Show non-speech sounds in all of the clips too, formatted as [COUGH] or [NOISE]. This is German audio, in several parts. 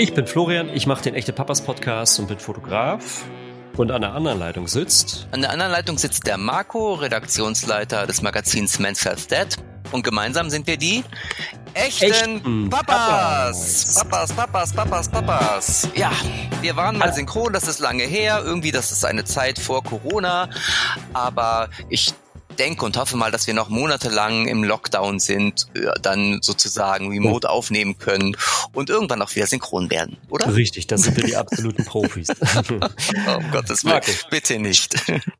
Ich bin Florian, ich mache den Echte Papas Podcast und bin Fotograf. Und an der anderen Leitung sitzt. An der anderen Leitung sitzt der Marco, Redaktionsleiter des Magazins Men's Health Dead. Und gemeinsam sind wir die echten, echten Papas. Papas. Papas, Papas, Papas, Ja, wir waren mal synchron, das ist lange her. Irgendwie, das ist eine Zeit vor Corona. Aber ich denke und hoffe mal, dass wir noch monatelang im Lockdown sind, äh, dann sozusagen remote oh. aufnehmen können und irgendwann auch wieder synchron werden, oder? Richtig, das sind wir die absoluten Profis. oh, [LAUGHS] um Gottes Willen, bitte nicht.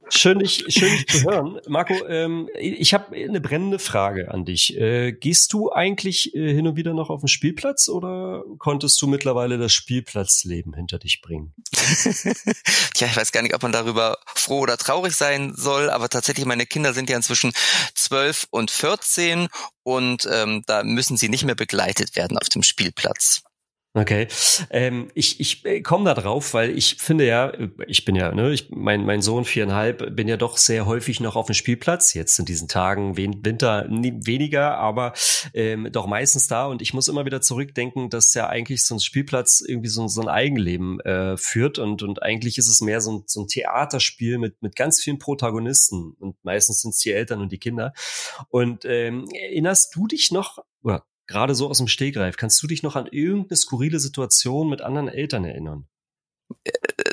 Schön, dich, schön dich zu hören. Marco, ähm, ich habe eine brennende Frage an dich. Äh, gehst du eigentlich äh, hin und wieder noch auf den Spielplatz oder konntest du mittlerweile das Spielplatzleben hinter dich bringen? [LAUGHS] Tja, ich weiß gar nicht, ob man darüber froh oder traurig sein soll, aber tatsächlich meine Kinder sind ja inzwischen 12 und 14 und ähm, da müssen sie nicht mehr begleitet werden auf dem Spielplatz. Okay, ähm, ich ich äh, komme da drauf, weil ich finde ja, ich bin ja, ne, ich, mein mein Sohn viereinhalb, bin ja doch sehr häufig noch auf dem Spielplatz. Jetzt in diesen Tagen Winter weniger, aber ähm, doch meistens da. Und ich muss immer wieder zurückdenken, dass ja eigentlich so ein Spielplatz irgendwie so, so ein Eigenleben äh, führt und und eigentlich ist es mehr so ein, so ein Theaterspiel mit mit ganz vielen Protagonisten und meistens sind es die Eltern und die Kinder. Und ähm, erinnerst du dich noch oder gerade so aus dem Stegreif, kannst du dich noch an irgendeine skurrile Situation mit anderen Eltern erinnern?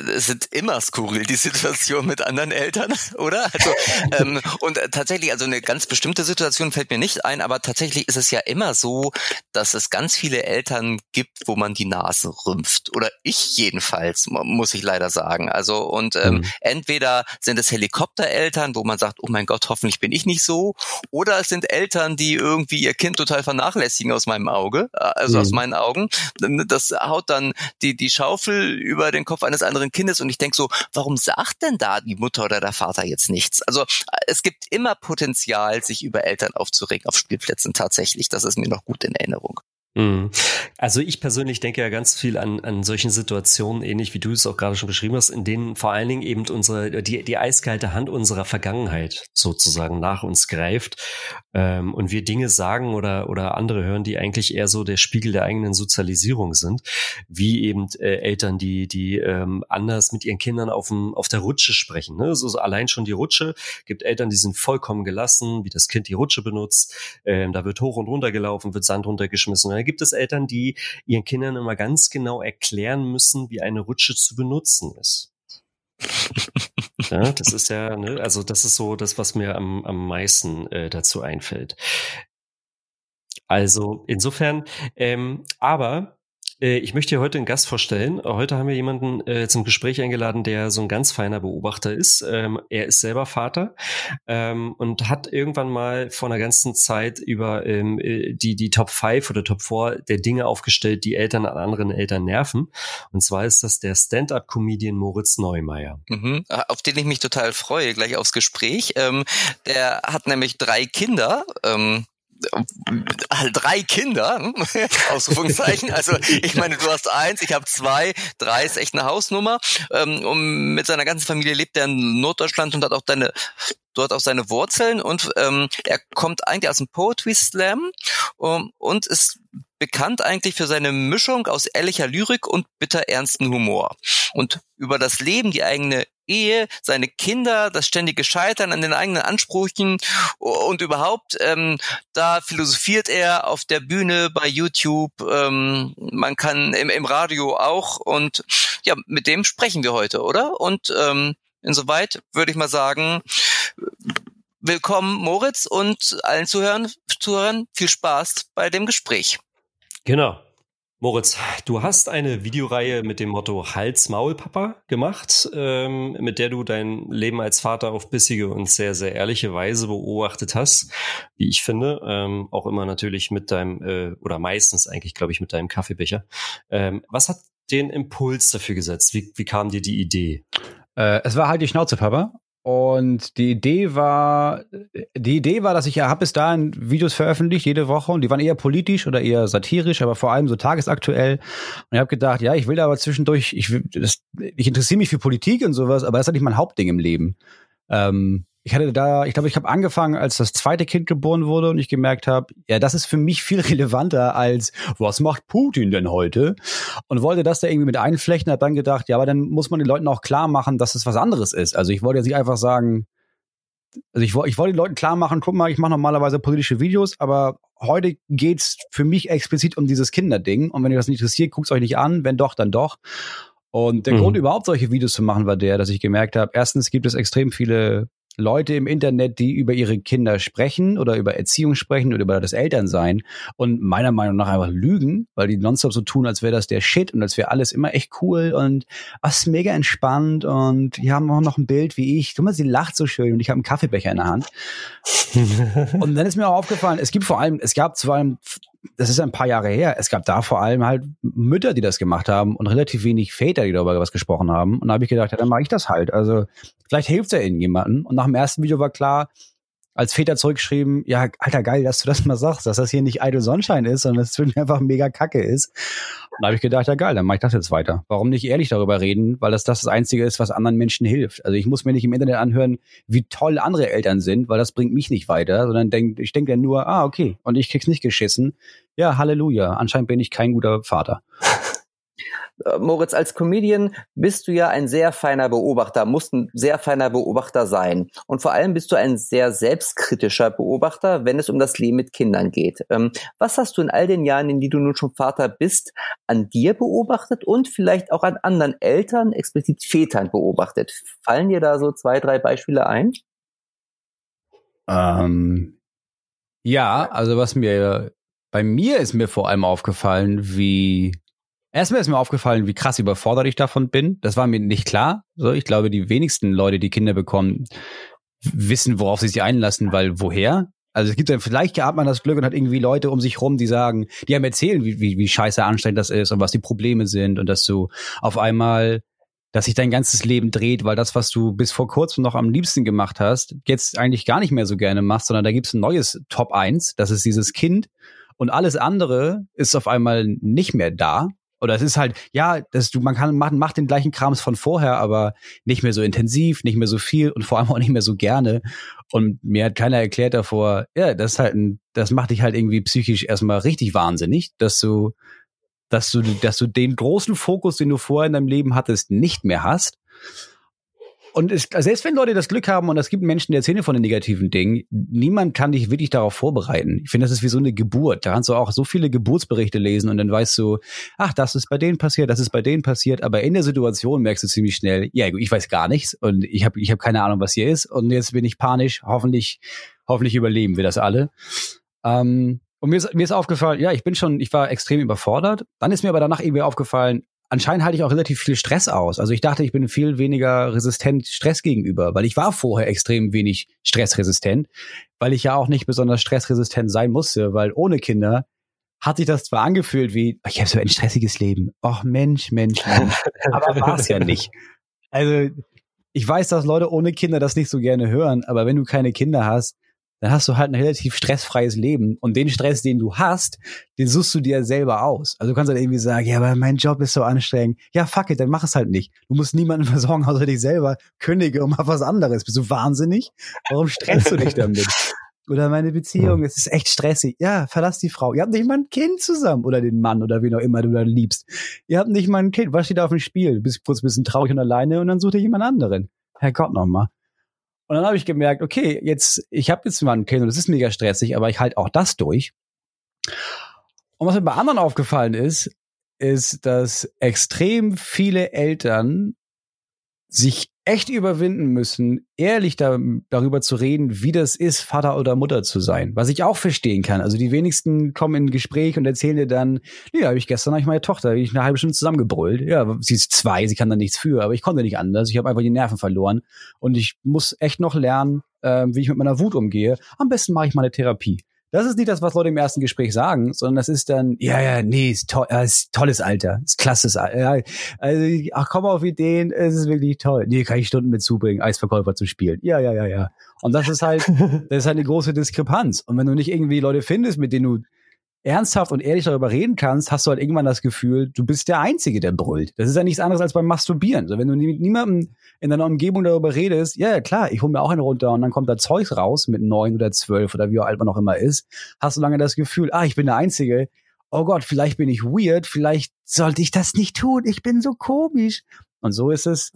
Es sind immer skurril, die Situation mit anderen Eltern, [LAUGHS] oder? Also, ähm, und tatsächlich, also eine ganz bestimmte Situation fällt mir nicht ein, aber tatsächlich ist es ja immer so, dass es ganz viele Eltern gibt, wo man die Nase rümpft. Oder ich jedenfalls, muss ich leider sagen. Also, und ähm, mhm. entweder sind es Helikoptereltern, wo man sagt, oh mein Gott, hoffentlich bin ich nicht so, oder es sind Eltern, die irgendwie ihr Kind total vernachlässigen aus meinem Auge, äh, also mhm. aus meinen Augen. Das haut dann die, die Schaufel über den Kopf eines anderen Kindes und ich denke so, warum sagt denn da die Mutter oder der Vater jetzt nichts? Also es gibt immer Potenzial, sich über Eltern aufzuregen auf Spielplätzen tatsächlich. Das ist mir noch gut in Erinnerung. Mhm. Also ich persönlich denke ja ganz viel an, an solchen Situationen, ähnlich wie du es auch gerade schon beschrieben hast, in denen vor allen Dingen eben unsere, die, die eiskalte Hand unserer Vergangenheit sozusagen nach uns greift ähm, und wir Dinge sagen oder, oder andere hören, die eigentlich eher so der Spiegel der eigenen Sozialisierung sind, wie eben äh, Eltern, die, die ähm, anders mit ihren Kindern auf, dem, auf der Rutsche sprechen. Ne? So, so allein schon die Rutsche gibt Eltern, die sind vollkommen gelassen, wie das Kind die Rutsche benutzt. Ähm, da wird hoch und runter gelaufen, wird Sand runtergeschmissen gibt es Eltern, die ihren Kindern immer ganz genau erklären müssen, wie eine Rutsche zu benutzen ist. ja, das ist ja, ne, also das ist so das, was mir am, am meisten äh, dazu einfällt. Also insofern, ähm, aber äh, ich möchte dir heute einen Gast vorstellen. Heute haben wir jemanden äh, zum Gespräch eingeladen, der so ein ganz feiner Beobachter ist. Ähm, er ist selber Vater ähm, und hat irgendwann mal vor einer ganzen Zeit über ähm, äh, die, die Top 5 oder Top 4 der Dinge aufgestellt, die Eltern an anderen Eltern nerven. Und zwar ist das der Stand-up-Comedian Moritz Neumeier. Mhm, auf den ich mich total freue, gleich aufs Gespräch. Ähm, der hat nämlich drei Kinder. Äh, drei Kinder, hm? [LAUGHS] Ausrufungszeichen. Also ich meine, du hast eins, ich habe zwei, drei ist echt eine Hausnummer. Ähm, und mit seiner ganzen Familie lebt er in Norddeutschland und hat auch deine dort auch seine Wurzeln und ähm, er kommt eigentlich aus dem Poetry Slam um, und ist bekannt eigentlich für seine Mischung aus ehrlicher Lyrik und bitter ernsten Humor. Und über das Leben, die eigene Ehe, seine Kinder, das ständige Scheitern an den eigenen Ansprüchen und überhaupt, ähm, da philosophiert er auf der Bühne bei YouTube, ähm, man kann im, im Radio auch und ja, mit dem sprechen wir heute, oder? Und ähm, insoweit würde ich mal sagen, willkommen Moritz und allen Zuhörern, Zuhörern viel Spaß bei dem Gespräch. Genau. Moritz, du hast eine Videoreihe mit dem Motto Hals Maul Papa gemacht, ähm, mit der du dein Leben als Vater auf bissige und sehr, sehr ehrliche Weise beobachtet hast, wie ich finde. Ähm, auch immer natürlich mit deinem, äh, oder meistens eigentlich, glaube ich, mit deinem Kaffeebecher. Ähm, was hat den Impuls dafür gesetzt? Wie, wie kam dir die Idee? Äh, es war halt die Schnauze, Papa. Und die Idee war, die Idee war, dass ich ja habe bis dahin Videos veröffentlicht jede Woche und die waren eher politisch oder eher satirisch, aber vor allem so tagesaktuell. Und ich habe gedacht, ja, ich will da aber zwischendurch, ich, ich interessiere mich für Politik und sowas, aber das ist nicht mein Hauptding im Leben. Ähm, ich hatte da, ich glaube, ich habe angefangen, als das zweite Kind geboren wurde und ich gemerkt habe, ja, das ist für mich viel [LAUGHS] relevanter als, was macht Putin denn heute? Und wollte das da irgendwie mit einflechten, hat dann gedacht, ja, aber dann muss man den Leuten auch klar machen, dass es was anderes ist. Also ich wollte jetzt nicht einfach sagen, also ich, ich wollte den Leuten klar machen, guck mal, ich mache normalerweise politische Videos, aber heute geht's für mich explizit um dieses Kinderding. Und wenn ihr das nicht interessiert, guckt's euch nicht an. Wenn doch, dann doch. Und der mhm. Grund überhaupt solche Videos zu machen war der, dass ich gemerkt habe, erstens gibt es extrem viele Leute im Internet, die über ihre Kinder sprechen oder über Erziehung sprechen oder über das Elternsein und meiner Meinung nach einfach lügen, weil die nonstop so tun, als wäre das der Shit und als wäre alles immer echt cool und was oh, mega entspannt und die haben auch noch ein Bild wie ich. Guck mal, sie lacht so schön und ich habe einen Kaffeebecher in der Hand. [LAUGHS] und dann ist mir auch aufgefallen, es gibt vor allem, es gab vor allem das ist ein paar Jahre her. Es gab da vor allem halt Mütter, die das gemacht haben und relativ wenig Väter, die darüber was gesprochen haben. Und da habe ich gedacht, ja, dann mache ich das halt. Also vielleicht hilft es ja irgendjemanden. Und nach dem ersten Video war klar, als Väter zurückgeschrieben, ja, alter geil, dass du das mal sagst, dass das hier nicht Idle Sonnenschein ist, sondern dass es einfach mega kacke ist. Und da habe ich gedacht, ja geil, dann mache ich das jetzt weiter. Warum nicht ehrlich darüber reden, weil das das, das Einzige ist, was anderen Menschen hilft. Also ich muss mir nicht im Internet anhören, wie toll andere Eltern sind, weil das bringt mich nicht weiter, sondern denk, ich denke dann nur, ah, okay, und ich krieg's nicht geschissen. Ja, Halleluja, anscheinend bin ich kein guter Vater. [LAUGHS] Äh, Moritz, als Comedian bist du ja ein sehr feiner Beobachter, musst ein sehr feiner Beobachter sein. Und vor allem bist du ein sehr selbstkritischer Beobachter, wenn es um das Leben mit Kindern geht. Ähm, was hast du in all den Jahren, in die du nun schon Vater bist, an dir beobachtet und vielleicht auch an anderen Eltern, explizit Vätern beobachtet? Fallen dir da so zwei, drei Beispiele ein? Ähm, ja, also was mir bei mir ist mir vor allem aufgefallen, wie Erstmal ist mir aufgefallen, wie krass überfordert ich davon bin. Das war mir nicht klar. So, ich glaube, die wenigsten Leute, die Kinder bekommen, wissen, worauf sie sich einlassen, weil woher? Also es gibt dann, vielleicht hat man das Glück und hat irgendwie Leute um sich rum, die sagen, die einem erzählen, wie, wie, wie scheiße anstrengend das ist und was die Probleme sind und dass du auf einmal, dass sich dein ganzes Leben dreht, weil das, was du bis vor kurzem noch am liebsten gemacht hast, jetzt eigentlich gar nicht mehr so gerne machst, sondern da gibt's ein neues Top 1, das ist dieses Kind und alles andere ist auf einmal nicht mehr da oder es ist halt, ja, das, man kann machen, macht den gleichen Krams von vorher, aber nicht mehr so intensiv, nicht mehr so viel und vor allem [LAUGHS] auch nicht mehr so gerne. Und mir hat keiner erklärt davor, ja, das ist halt ein, das macht dich halt irgendwie psychisch erstmal richtig wahnsinnig, dass du, dass du, dass du den großen Fokus, den du vorher in deinem Leben hattest, nicht mehr hast. Und es, selbst wenn Leute das Glück haben und es gibt Menschen, die erzählen von den negativen Dingen, niemand kann dich wirklich darauf vorbereiten. Ich finde, das ist wie so eine Geburt. Da kannst du auch so viele Geburtsberichte lesen und dann weißt du, ach, das ist bei denen passiert, das ist bei denen passiert. Aber in der Situation merkst du ziemlich schnell, ja, ich weiß gar nichts und ich habe ich hab keine Ahnung, was hier ist. Und jetzt bin ich panisch. Hoffentlich, hoffentlich überleben wir das alle. Ähm, und mir ist, mir ist aufgefallen, ja, ich bin schon, ich war extrem überfordert. Dann ist mir aber danach irgendwie aufgefallen, anscheinend halte ich auch relativ viel Stress aus. Also ich dachte, ich bin viel weniger resistent Stress gegenüber, weil ich war vorher extrem wenig stressresistent, weil ich ja auch nicht besonders stressresistent sein musste, weil ohne Kinder hat sich das zwar angefühlt wie, ich habe so ein stressiges Leben. Och Mensch, Mensch, Mensch. [LAUGHS] Aber war es ja nicht. Also ich weiß, dass Leute ohne Kinder das nicht so gerne hören, aber wenn du keine Kinder hast, dann hast du halt ein relativ stressfreies Leben. Und den Stress, den du hast, den suchst du dir selber aus. Also du kannst halt irgendwie sagen, ja, aber mein Job ist so anstrengend. Ja, fuck it, dann mach es halt nicht. Du musst niemanden [LAUGHS] versorgen, außer dich selber. Kündige und mach was anderes. Bist du wahnsinnig? Warum stresst du dich damit? [LAUGHS] Oder meine Beziehung, es ist echt stressig. Ja, verlass die Frau. Ihr habt nicht mal ein Kind zusammen. Oder den Mann oder wen auch immer du dann liebst. Ihr habt nicht mal ein Kind. Was steht da auf dem Spiel? Du bist kurz ein bisschen traurig und alleine und dann such dir jemand anderen. Herrgott nochmal. Und dann habe ich gemerkt, okay, jetzt, ich habe jetzt mal ein Kind und es ist mega stressig, aber ich halte auch das durch. Und was mir bei anderen aufgefallen ist, ist, dass extrem viele Eltern sich echt überwinden müssen, ehrlich da, darüber zu reden, wie das ist, Vater oder Mutter zu sein. Was ich auch verstehen kann. Also die wenigsten kommen in ein Gespräch und erzählen dir dann, nee, habe ich gestern hab ich meine Tochter, ich eine halbe Stunde zusammengebrüllt. Ja, sie ist zwei, sie kann da nichts für, aber ich konnte nicht anders. Ich habe einfach die Nerven verloren und ich muss echt noch lernen, äh, wie ich mit meiner Wut umgehe. Am besten mache ich mal eine Therapie. Das ist nicht das, was Leute im ersten Gespräch sagen, sondern das ist dann, ja, ja, nee, ist, to äh, ist tolles Alter, ist klasses Alter. Ja, also, ach, komm auf Ideen, es ist wirklich toll. Nee, kann ich Stunden mit zubringen, Eisverkäufer zu spielen. Ja, ja, ja, ja. Und das ist halt, [LAUGHS] das ist halt eine große Diskrepanz. Und wenn du nicht irgendwie Leute findest, mit denen du ernsthaft und ehrlich darüber reden kannst, hast du halt irgendwann das Gefühl, du bist der Einzige, der brüllt. Das ist ja nichts anderes als beim Masturbieren. Also wenn du mit niemandem in deiner Umgebung darüber redest, ja, ja klar, ich hole mir auch einen runter und dann kommt da Zeugs raus mit neun oder zwölf oder wie alt man noch immer ist, hast du lange das Gefühl, ah, ich bin der Einzige. Oh Gott, vielleicht bin ich weird, vielleicht sollte ich das nicht tun, ich bin so komisch. Und so ist es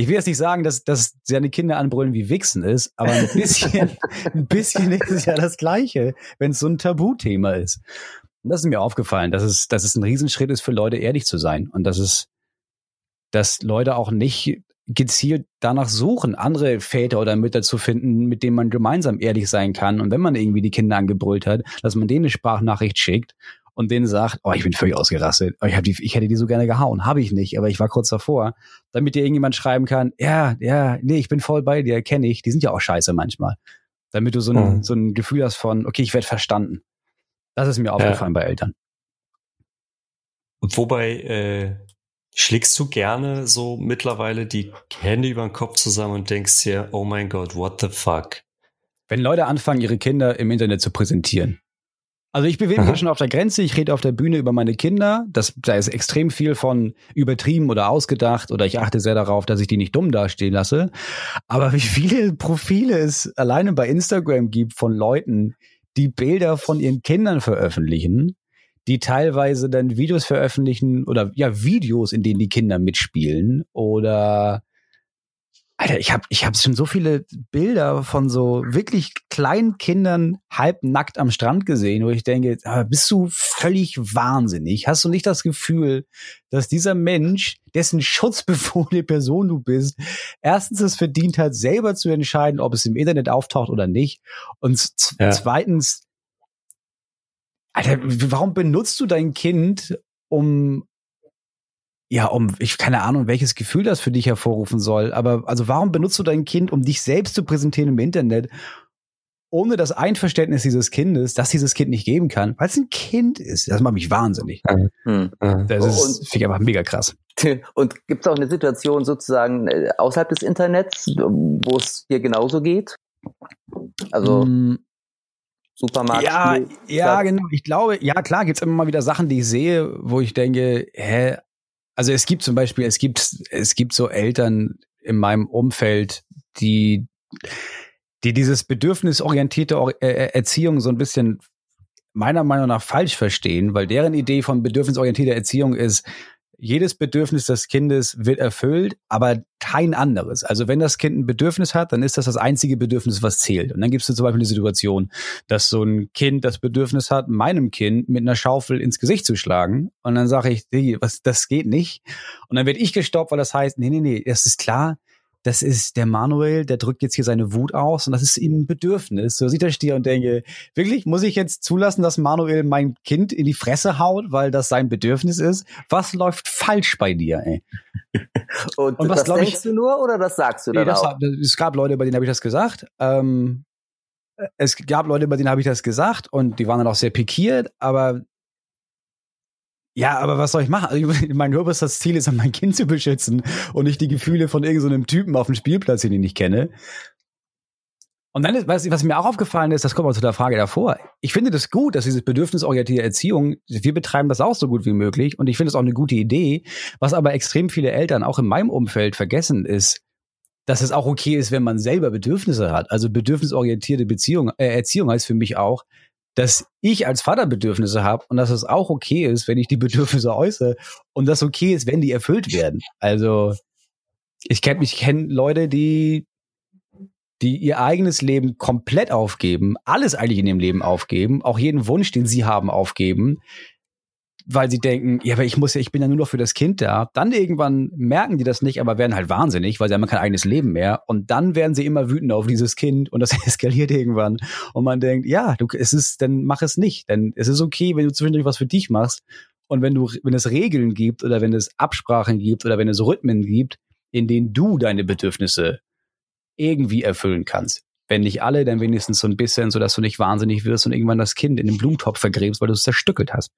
ich will jetzt nicht sagen, dass, dass seine Kinder anbrüllen wie Wichsen ist, aber ein bisschen, [LAUGHS] ein bisschen ist es ja das Gleiche, wenn es so ein Tabuthema ist. Und das ist mir aufgefallen, dass es, dass es ein Riesenschritt ist für Leute, ehrlich zu sein. Und dass es, dass Leute auch nicht gezielt danach suchen, andere Väter oder Mütter zu finden, mit denen man gemeinsam ehrlich sein kann. Und wenn man irgendwie die Kinder angebrüllt hat, dass man denen eine Sprachnachricht schickt und denen sagt, oh, ich bin völlig ausgerastet, oh, ich, hab die, ich hätte die so gerne gehauen. Habe ich nicht, aber ich war kurz davor, damit dir irgendjemand schreiben kann, ja, ja, nee, ich bin voll bei dir, kenne ich. Die sind ja auch scheiße manchmal. Damit du so ein, mhm. so ein Gefühl hast von, okay, ich werde verstanden. Das ist mir aufgefallen ja. bei Eltern. Wobei, äh, schlägst du gerne so mittlerweile die Hände über den Kopf zusammen und denkst dir, oh mein Gott, what the fuck? Wenn Leute anfangen, ihre Kinder im Internet zu präsentieren, also ich bewege mich schon auf der Grenze, ich rede auf der Bühne über meine Kinder. Das, da ist extrem viel von übertrieben oder ausgedacht oder ich achte sehr darauf, dass ich die nicht dumm dastehen lasse. Aber wie viele Profile es alleine bei Instagram gibt von Leuten, die Bilder von ihren Kindern veröffentlichen, die teilweise dann Videos veröffentlichen oder ja Videos, in denen die Kinder mitspielen oder Alter, ich habe ich hab schon so viele Bilder von so wirklich kleinen Kindern halbnackt am Strand gesehen, wo ich denke, bist du völlig wahnsinnig? Hast du nicht das Gefühl, dass dieser Mensch, dessen schutzbefohlene Person du bist, erstens es verdient hat, selber zu entscheiden, ob es im Internet auftaucht oder nicht? Und ja. zweitens, Alter, warum benutzt du dein Kind, um ja, um, ich keine Ahnung, welches Gefühl das für dich hervorrufen soll, aber also warum benutzt du dein Kind, um dich selbst zu präsentieren im Internet, ohne das Einverständnis dieses Kindes, dass dieses Kind nicht geben kann, weil es ein Kind ist. Das macht mich wahnsinnig. Mhm. Das ist, finde ich einfach mega krass. [LAUGHS] Und gibt es auch eine Situation sozusagen äh, außerhalb des Internets, wo es dir genauso geht? Also mm. Supermarkt. Ja, ja, genau. Ich glaube, ja klar, gibt's immer mal wieder Sachen, die ich sehe, wo ich denke, hä, also es gibt zum Beispiel, es gibt, es gibt so Eltern in meinem Umfeld, die, die dieses bedürfnisorientierte äh, äh, Erziehung so ein bisschen meiner Meinung nach falsch verstehen, weil deren Idee von bedürfnisorientierter Erziehung ist, jedes Bedürfnis des Kindes wird erfüllt, aber kein anderes. Also wenn das Kind ein Bedürfnis hat, dann ist das das einzige Bedürfnis, was zählt. Und dann gibt es zum Beispiel eine Situation, dass so ein Kind das Bedürfnis hat, meinem Kind mit einer Schaufel ins Gesicht zu schlagen. Und dann sage ich, was, das geht nicht. Und dann werde ich gestoppt, weil das heißt, nee, nee, nee, das ist klar, das ist der Manuel, der drückt jetzt hier seine Wut aus und das ist ihm ein Bedürfnis. So sieht er stier und denke, wirklich, muss ich jetzt zulassen, dass Manuel mein Kind in die Fresse haut, weil das sein Bedürfnis ist? Was läuft falsch bei dir, ey? [LAUGHS] und, und was, das denkst ich, du nur oder das sagst du nee, dann das, auch? Es gab Leute, bei denen habe ich das gesagt. Ähm, es gab Leute, bei denen habe ich das gesagt und die waren dann auch sehr pikiert, aber ja, aber was soll ich machen? Also, mein oberstes Ziel ist, mein Kind zu beschützen und nicht die Gefühle von irgendeinem so Typen auf dem Spielplatz, den ich nicht kenne. Und dann, ist, was, was mir auch aufgefallen ist, das kommt mal zu der Frage davor. Ich finde das gut, dass diese bedürfnisorientierte Erziehung, wir betreiben das auch so gut wie möglich und ich finde es auch eine gute Idee. Was aber extrem viele Eltern auch in meinem Umfeld vergessen ist, dass es auch okay ist, wenn man selber Bedürfnisse hat. Also bedürfnisorientierte Beziehung, äh, Erziehung heißt für mich auch, dass ich als Vater Bedürfnisse habe und dass es auch okay ist, wenn ich die [LAUGHS] Bedürfnisse äußere und das okay ist, wenn die erfüllt werden. Also ich kenne ich kenn Leute, die die ihr eigenes Leben komplett aufgeben, alles eigentlich in ihrem Leben aufgeben, auch jeden Wunsch, den sie haben, aufgeben, weil sie denken, ja, aber ich muss ja, ich bin ja nur noch für das Kind da. Dann irgendwann merken die das nicht, aber werden halt wahnsinnig, weil sie haben kein eigenes Leben mehr. Und dann werden sie immer wütend auf dieses Kind und das [LAUGHS] eskaliert irgendwann. Und man denkt, ja, du, es ist, dann mach es nicht. Denn es ist okay, wenn du zwischendurch was für dich machst. Und wenn du, wenn es Regeln gibt oder wenn es Absprachen gibt oder wenn es Rhythmen gibt, in denen du deine Bedürfnisse irgendwie erfüllen kannst. Wenn nicht alle, dann wenigstens so ein bisschen, sodass du nicht wahnsinnig wirst und irgendwann das Kind in den Blumentopf vergräbst, weil du es zerstückelt hast.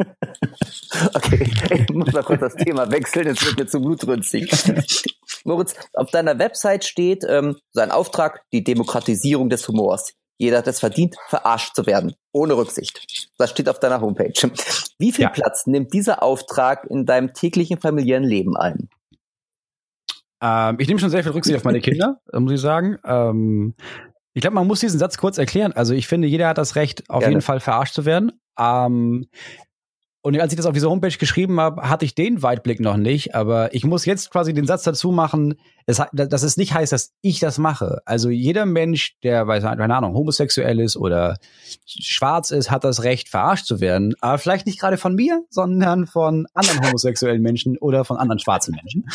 [LAUGHS] okay, ich muss mal kurz das Thema wechseln, jetzt wird mir zu blutrünstig. [LAUGHS] Moritz, auf deiner Website steht ähm, sein Auftrag, die Demokratisierung des Humors. Jeder hat es verdient, verarscht zu werden. Ohne Rücksicht. Das steht auf deiner Homepage. Wie viel Ja. Platz nimmt dieser Auftrag in deinem täglichen familiären Leben ein? Ähm, ich nehme schon sehr viel Rücksicht auf meine Kinder, [LAUGHS] muss ich sagen. Ähm, ich glaube, man muss diesen Satz kurz erklären. Also ich finde, jeder hat das Recht, auf Gerne. jeden Fall verarscht zu werden. Ähm, und als ich das auf dieser Homepage geschrieben habe, hatte ich den Weitblick noch nicht. Aber ich muss jetzt quasi den Satz dazu machen, ha- dass es nicht heißt, dass ich das mache. Also jeder Mensch, der, weiß, keine Ahnung, homosexuell ist oder schwarz ist, hat das Recht, verarscht zu werden. Aber vielleicht nicht gerade von mir, sondern von anderen [LAUGHS] homosexuellen Menschen oder von anderen schwarzen Menschen.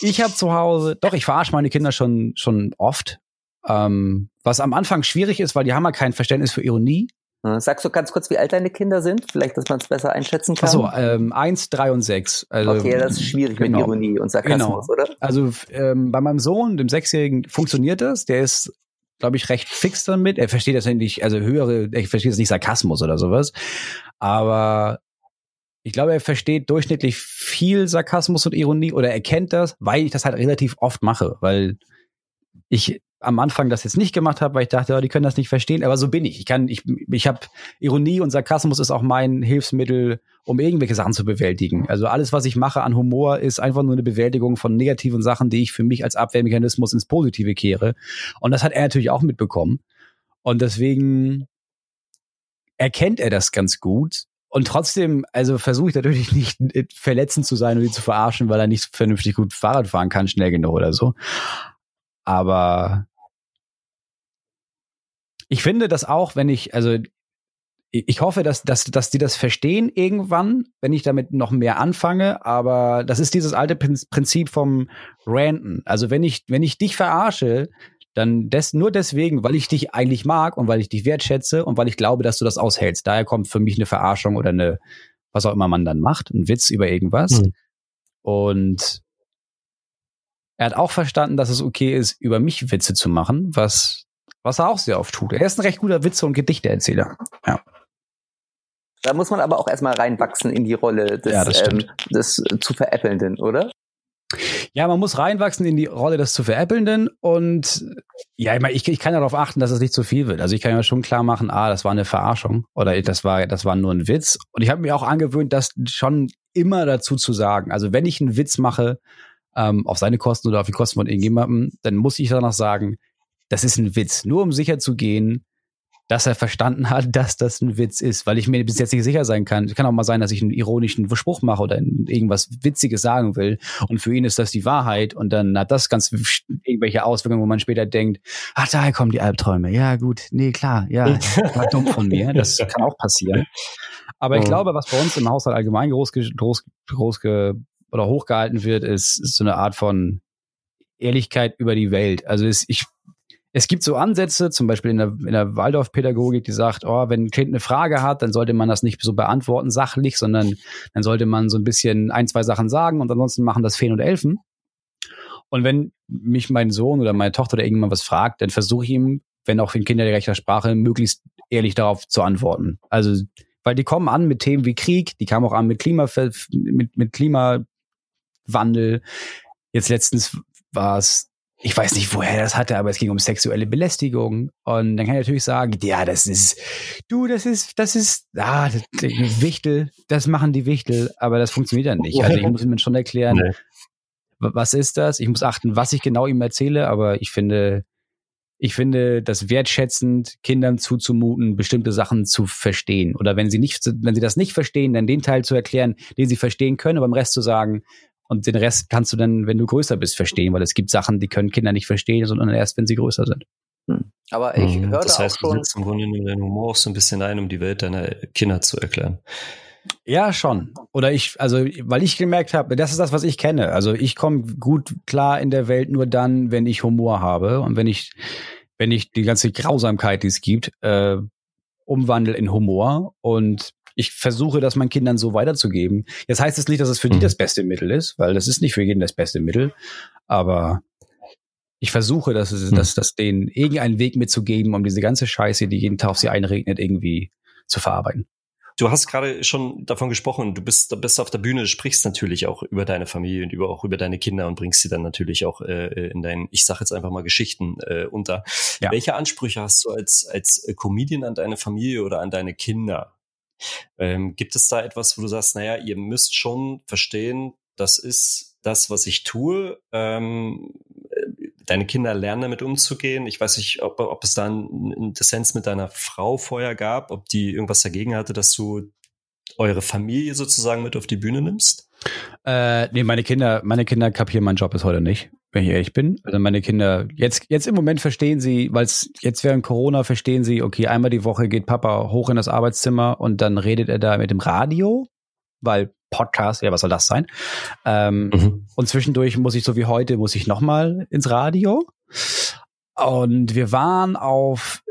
Ich habe zu Hause, doch, ich verarsche meine Kinder schon, schon oft. Ähm, was am Anfang schwierig ist, weil die haben ja kein Verständnis für Ironie. Hm, Sagst du ganz kurz, wie alt deine Kinder sind? Vielleicht, dass man es besser einschätzen kann. Achso, ähm, eins, drei und sechs. Also, okay, das ist schwierig genau. mit Ironie und Sarkasmus, oder? Also ähm, bei meinem Sohn, dem Sechsjährigen, funktioniert das. Der ist, glaube ich, recht fix damit. Er versteht das nicht, also höhere, er versteht das nicht Sarkasmus oder sowas. Aber ich glaube, er versteht durchschnittlich viel Sarkasmus und Ironie oder er kennt das, weil ich das halt relativ oft mache, weil ich am Anfang das jetzt nicht gemacht habe, weil ich dachte, ja, die können das nicht verstehen, aber so bin ich. Ich kann, ich, ich habe Ironie und Sarkasmus ist auch mein Hilfsmittel, um irgendwelche Sachen zu bewältigen. Also alles, was ich mache an Humor, ist einfach nur eine Bewältigung von negativen Sachen, die ich für mich als Abwehrmechanismus ins Positive kehre. Und das hat er natürlich auch mitbekommen. Und deswegen erkennt er das ganz gut. Und trotzdem, also versuche ich natürlich nicht äh, verletzend zu sein und ihn zu verarschen, weil er nicht vernünftig gut Fahrrad fahren kann, schnell genug oder so. Aber ich finde das auch, wenn ich, also ich hoffe, dass, dass, dass die das verstehen irgendwann, wenn ich damit noch mehr anfange. Aber das ist dieses alte Prin- Prinzip vom Ranten. Also wenn ich, wenn ich dich verarsche, dann des, nur deswegen, weil ich dich eigentlich mag und weil ich dich wertschätze und weil ich glaube, dass du das aushältst. Daher kommt für mich eine Verarschung oder eine, was auch immer man dann macht, ein Witz über irgendwas. Hm. Und er hat auch verstanden, dass es okay ist, über mich Witze zu machen, was, was er auch sehr oft tut. Er ist ein recht guter Witze- und Gedichteerzähler. Da muss man aber auch erstmal reinwachsen in die Rolle des, Ja, ähm, des zu Veräppelnden, oder? Ja, man muss reinwachsen in die Rolle des zu Veräppelnden und ja, ich, meine, ich, ich kann darauf achten, dass es nicht zu viel wird. Also ich kann ja schon klar machen, ah, das war eine Verarschung oder das war, das war nur ein Witz. Und ich habe mir auch angewöhnt, das schon immer dazu zu sagen. Also wenn ich einen Witz mache, ähm, auf seine Kosten oder auf die Kosten von irgendjemandem, dann muss ich danach sagen, das ist ein Witz. Nur um sicher zu gehen, dass er verstanden hat, [LAUGHS] dass das ein Witz ist, weil ich mir bis jetzt nicht sicher sein kann. Es kann auch mal sein, dass ich einen ironischen Spruch mache oder irgendwas Witziges sagen will und für ihn ist das die Wahrheit und dann hat das ganz irgendwelche Auswirkungen, wo man später denkt, ach, daher kommen die Albträume. Ja, gut, nee, klar, ja, [LAUGHS] war dumm von mir. Das kann auch passieren. Aber ich glaube, was bei uns im Haushalt allgemein groß, groß, groß oder hochgehalten wird, ist, ist so eine Art von Ehrlichkeit über die Welt. Also es, ich es gibt so Ansätze, zum Beispiel in der, in der Waldorf-Pädagogik, die sagt, oh, wenn ein Kind eine Frage hat, dann sollte man das nicht so beantworten sachlich, sondern dann sollte man so ein bisschen ein, zwei Sachen sagen und ansonsten machen das Feen und Elfen. Und wenn mich mein Sohn oder meine Tochter oder irgendjemand was fragt, dann versuche ich ihm, wenn auch in kindergerechter Sprache, möglichst ehrlich darauf zu antworten. Also, weil die kommen an mit Themen wie Krieg, die kamen auch an mit Klima, mit, mit Klimawandel. Jetzt letztens war es ich weiß nicht, woher er das hatte, aber es ging um sexuelle Belästigung. Und dann kann ich natürlich sagen, ja, das ist, du, das ist, das ist, ah, das, Wichtel, das machen die Wichtel, aber das funktioniert dann nicht. Also ich muss ihm schon erklären, Nee. wa- was ist das? Ich muss achten, was ich genau ihm erzähle, aber ich finde, ich finde, das wertschätzend, Kindern zuzumuten, bestimmte Sachen zu verstehen. Oder wenn sie nicht, wenn sie das nicht verstehen, dann den Teil zu erklären, den sie verstehen können, aber beim Rest zu sagen, und den Rest kannst du dann, wenn du größer bist, verstehen, weil es gibt Sachen, die können Kinder nicht verstehen, sondern erst, wenn sie größer sind. Hm. Aber ich Mhm. höre das da heißt, auch du schon. setzt im Grunde nur deinen Humor auch so ein bisschen ein, um die Welt deiner Kinder zu erklären. Ja, schon. Oder ich, also, weil ich gemerkt habe, das ist das, was ich kenne. Also ich komme gut klar in der Welt nur dann, wenn ich Humor habe und wenn ich, wenn ich die ganze Grausamkeit, die es gibt, äh, umwandle in Humor und ich versuche, das meinen Kindern so weiterzugeben. Jetzt heißt es nicht, dass es für die Mhm. das beste Mittel ist, weil das ist nicht für jeden das beste Mittel, aber ich versuche, dass es, Mhm. dass, dass denen irgendeinen Weg mitzugeben, um diese ganze Scheiße, die jeden Tag auf sie einregnet, irgendwie zu verarbeiten. du hast gerade schon davon gesprochen, du bist, bist auf der Bühne, sprichst natürlich auch über deine Familie und über, auch über deine Kinder und bringst sie dann natürlich auch äh, in deinen, ich sage jetzt einfach mal Geschichten äh, unter. Ja. Welche Ansprüche hast du als, als Comedian an deine Familie oder an deine Kinder? Ähm, gibt es da etwas, wo du sagst, naja, ihr müsst schon verstehen, das ist das, was ich tue. Ähm, deine Kinder lernen damit umzugehen. Ich weiß nicht, ob, ob es da einen Dissens mit deiner Frau vorher gab, ob die irgendwas dagegen hatte, dass du eure Familie sozusagen mit auf die Bühne nimmst? Äh, nee, meine Kinder, meine Kinder kapieren meinen Job bis heute nicht, wenn ich ehrlich bin. Also meine Kinder, jetzt, jetzt im Moment verstehen sie, weil es jetzt während Corona verstehen sie, okay, einmal die Woche geht Papa hoch in das Arbeitszimmer und dann redet er da mit dem Radio, weil Podcast, ja, was soll das sein? Ähm, mhm. Und zwischendurch muss ich, so wie heute, muss ich nochmal ins Radio. Und wir waren auf,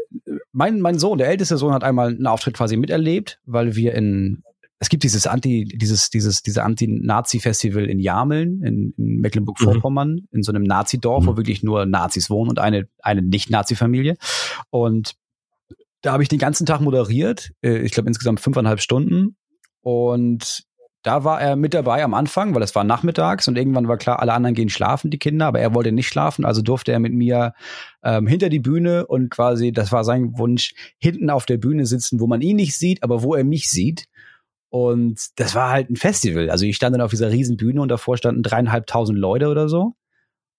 mein, mein Sohn, der älteste Sohn, hat einmal einen Auftritt quasi miterlebt, weil wir in, es gibt dieses Anti, dieses, dieses, diese Anti-Nazi-Festival in Jameln, in, in Mecklenburg-Vorpommern, mhm. in so einem Nazi-Dorf, mhm. wo wirklich nur Nazis wohnen und eine, eine Nicht-Nazi-Familie. Und da habe ich den ganzen Tag moderiert, äh, ich glaube insgesamt fünfeinhalb Stunden. Und da war er mit dabei am Anfang, weil es war nachmittags und irgendwann war klar, alle anderen gehen schlafen, die Kinder, aber er wollte nicht schlafen, also durfte er mit mir ähm, hinter die Bühne und quasi, das war sein Wunsch, hinten auf der Bühne sitzen, wo man ihn nicht sieht, aber wo er mich sieht. Und das war halt ein Festival. Also ich stand dann auf dieser riesen Bühne und davor standen dreieinhalbtausend Leute oder so.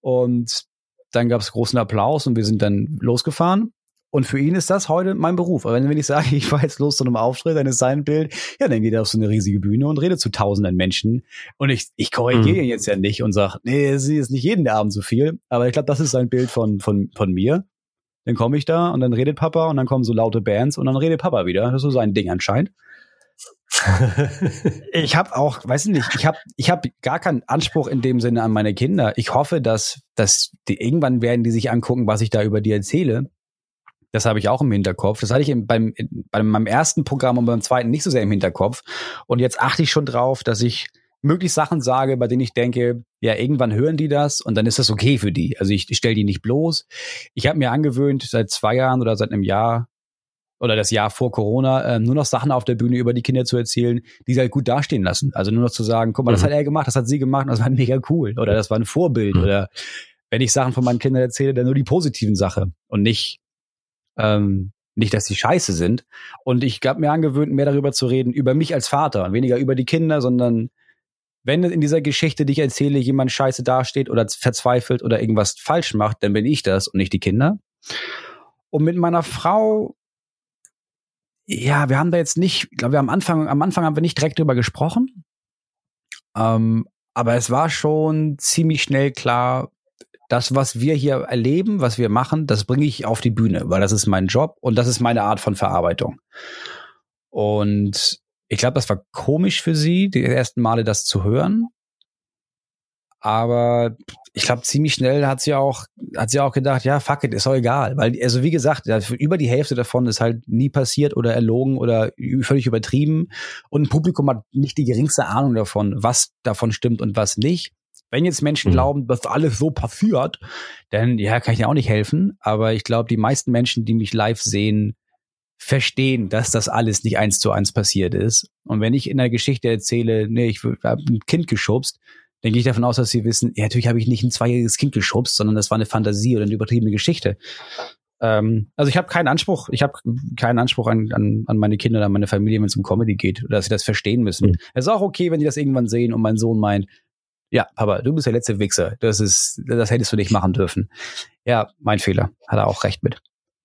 Und dann gab es großen Applaus und wir sind dann losgefahren. Und für ihn ist das heute mein Beruf. Aber wenn [LAUGHS] ich sage, ich fahre jetzt los zu einem Auftritt, dann ist sein Bild, ja, dann geht er auf so eine riesige Bühne und redet zu tausenden Menschen. Und ich, ich korrigiere mhm. ihn jetzt ja nicht und sage, nee, sie ist nicht jeden Abend so viel. Aber ich glaube, das ist sein Bild von, von, von mir. Dann komme ich da und dann redet Papa und dann kommen so laute Bands und dann redet Papa wieder. Das ist so sein Ding anscheinend. [LAUGHS] ich habe auch, weiß ich nicht, ich habe ich hab gar keinen Anspruch in dem Sinne an meine Kinder. Ich hoffe, dass, dass die, irgendwann werden die sich angucken, was ich da über die erzähle. Das habe ich auch im Hinterkopf. Das hatte ich beim, bei meinem ersten Programm und beim zweiten nicht so sehr im Hinterkopf. Und jetzt achte ich schon drauf, dass ich möglichst Sachen sage, bei denen ich denke, ja, irgendwann hören die das und dann ist das okay für die. Also ich, ich stelle die nicht bloß. Ich habe mir angewöhnt, seit zwei Jahren oder seit einem Jahr oder das Jahr vor Corona, äh, nur noch Sachen auf der Bühne über die Kinder zu erzählen, die sie halt gut dastehen lassen. Also nur noch zu sagen, guck mal, mhm. das hat er gemacht, das hat sie gemacht, das war [LAUGHS] mega cool oder das war ein Vorbild mhm. oder wenn ich Sachen von meinen Kindern erzähle, dann nur die positiven Sachen und nicht ähm, nicht, dass sie scheiße sind. Und ich habe mir angewöhnt, mehr darüber zu reden, über mich als Vater und weniger über die Kinder, sondern wenn in dieser Geschichte, die ich erzähle, jemand scheiße dasteht oder verzweifelt oder irgendwas falsch macht, dann bin ich das und nicht die Kinder. Und mit meiner Frau, ja, wir haben da jetzt nicht, ich glaube, wir am Anfang, am Anfang haben wir nicht direkt drüber gesprochen. Ähm, aber es war schon ziemlich schnell klar, das, was wir hier erleben, was wir machen, das bringe ich auf die Bühne, weil das ist mein Job und das ist meine Art von Verarbeitung. Und ich glaube, das war komisch für sie, die ersten Male das zu hören. Aber ich glaube, ziemlich schnell hat sie auch, hat sie auch gedacht, ja, fuck it, ist doch egal. Weil, also wie gesagt, über die Hälfte davon ist halt nie passiert oder erlogen oder völlig übertrieben. Und ein Publikum hat nicht die geringste Ahnung davon, was davon stimmt und was nicht. Wenn jetzt Menschen mhm. glauben, dass alles so passiert, dann ja, kann ich ja auch nicht helfen. Aber ich glaube, die meisten Menschen, die mich live sehen, verstehen, dass das alles nicht eins zu eins passiert ist. Und wenn ich in der Geschichte erzähle, nee, ich habe ein Kind geschubst, dann gehe ich davon aus, dass sie wissen, ja, natürlich habe ich nicht ein zweijähriges Kind geschubst, sondern das war eine Fantasie oder eine übertriebene Geschichte. Ähm, also ich habe keinen Anspruch, ich habe keinen Anspruch an, an, an meine Kinder oder an meine Familie, wenn es um Comedy geht, oder dass sie das verstehen müssen. Mhm. Es ist auch okay, wenn die das irgendwann sehen und mein Sohn meint, ja, Papa, du bist der letzte Wichser. Das ist, das hättest du nicht machen dürfen. Ja, mein Fehler. Hat er auch recht mit.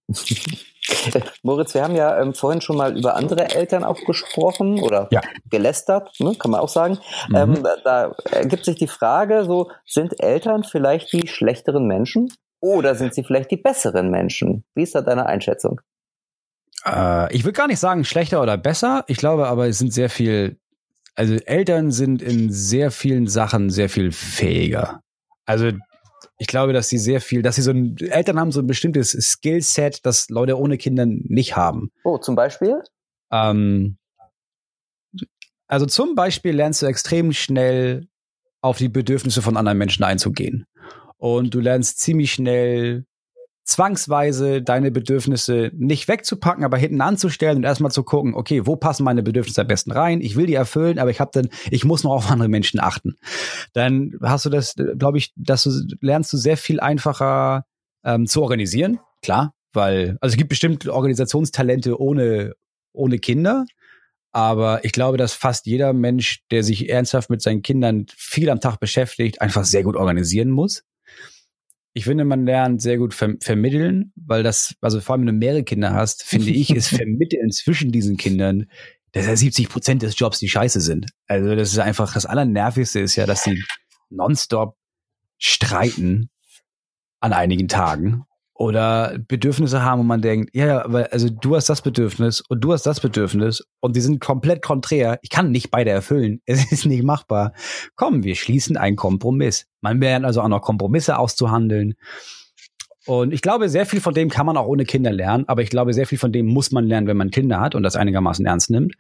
[LAUGHS] Moritz, wir haben ja ähm, vorhin schon mal über andere Eltern auch gesprochen oder ja. gelästert, ne, kann man auch sagen. Mhm. Ähm, da ergibt sich die Frage, so sind Eltern vielleicht die schlechteren Menschen oder sind sie vielleicht die besseren Menschen? Wie ist da deine Einschätzung? Äh, ich würde gar nicht sagen schlechter oder besser. Ich glaube aber, es sind sehr viel also Eltern sind in sehr vielen Sachen sehr viel fähiger. Also ich glaube, dass sie sehr viel, dass sie so ein, Eltern haben so ein bestimmtes Skillset, das Leute ohne Kinder nicht haben. Oh, zum Beispiel? Ähm, also zum Beispiel lernst du extrem schnell auf die Bedürfnisse von anderen Menschen einzugehen. Und du lernst ziemlich schnell zwangsweise deine Bedürfnisse nicht wegzupacken, aber hinten anzustellen und erstmal zu gucken, okay, wo passen meine Bedürfnisse am besten rein? Ich will die erfüllen, aber ich habe dann, ich muss noch auf andere Menschen achten. Dann hast du das, glaube ich, dass du lernst du sehr viel einfacher ähm, zu organisieren, klar, weil also es gibt bestimmt Organisationstalente ohne ohne Kinder, aber ich glaube, dass fast jeder Mensch, der sich ernsthaft mit seinen Kindern viel am Tag beschäftigt, einfach sehr gut organisieren muss ich finde, man lernt sehr gut ver vermitteln, weil das, also vor allem, wenn du mehrere Kinder hast, finde ich, ist [LAUGHS] Vermitteln zwischen diesen Kindern, dass ja 70 Prozent des Jobs die scheiße sind. Also das ist einfach, das Allernervigste ist ja, dass sie nonstop streiten an einigen Tagen oder Bedürfnisse haben und man denkt, ja, ja, aber also du hast das Bedürfnis und du hast das Bedürfnis und die sind komplett konträr. Ich kann nicht beide erfüllen. [LAUGHS] Es ist nicht machbar. Komm, wir schließen einen Kompromiss. Man lernt also auch noch Kompromisse auszuhandeln. Und ich glaube, sehr viel von dem kann man auch ohne Kinder lernen, aber ich glaube, sehr viel von dem muss man lernen, wenn man Kinder hat und das einigermaßen ernst nimmt.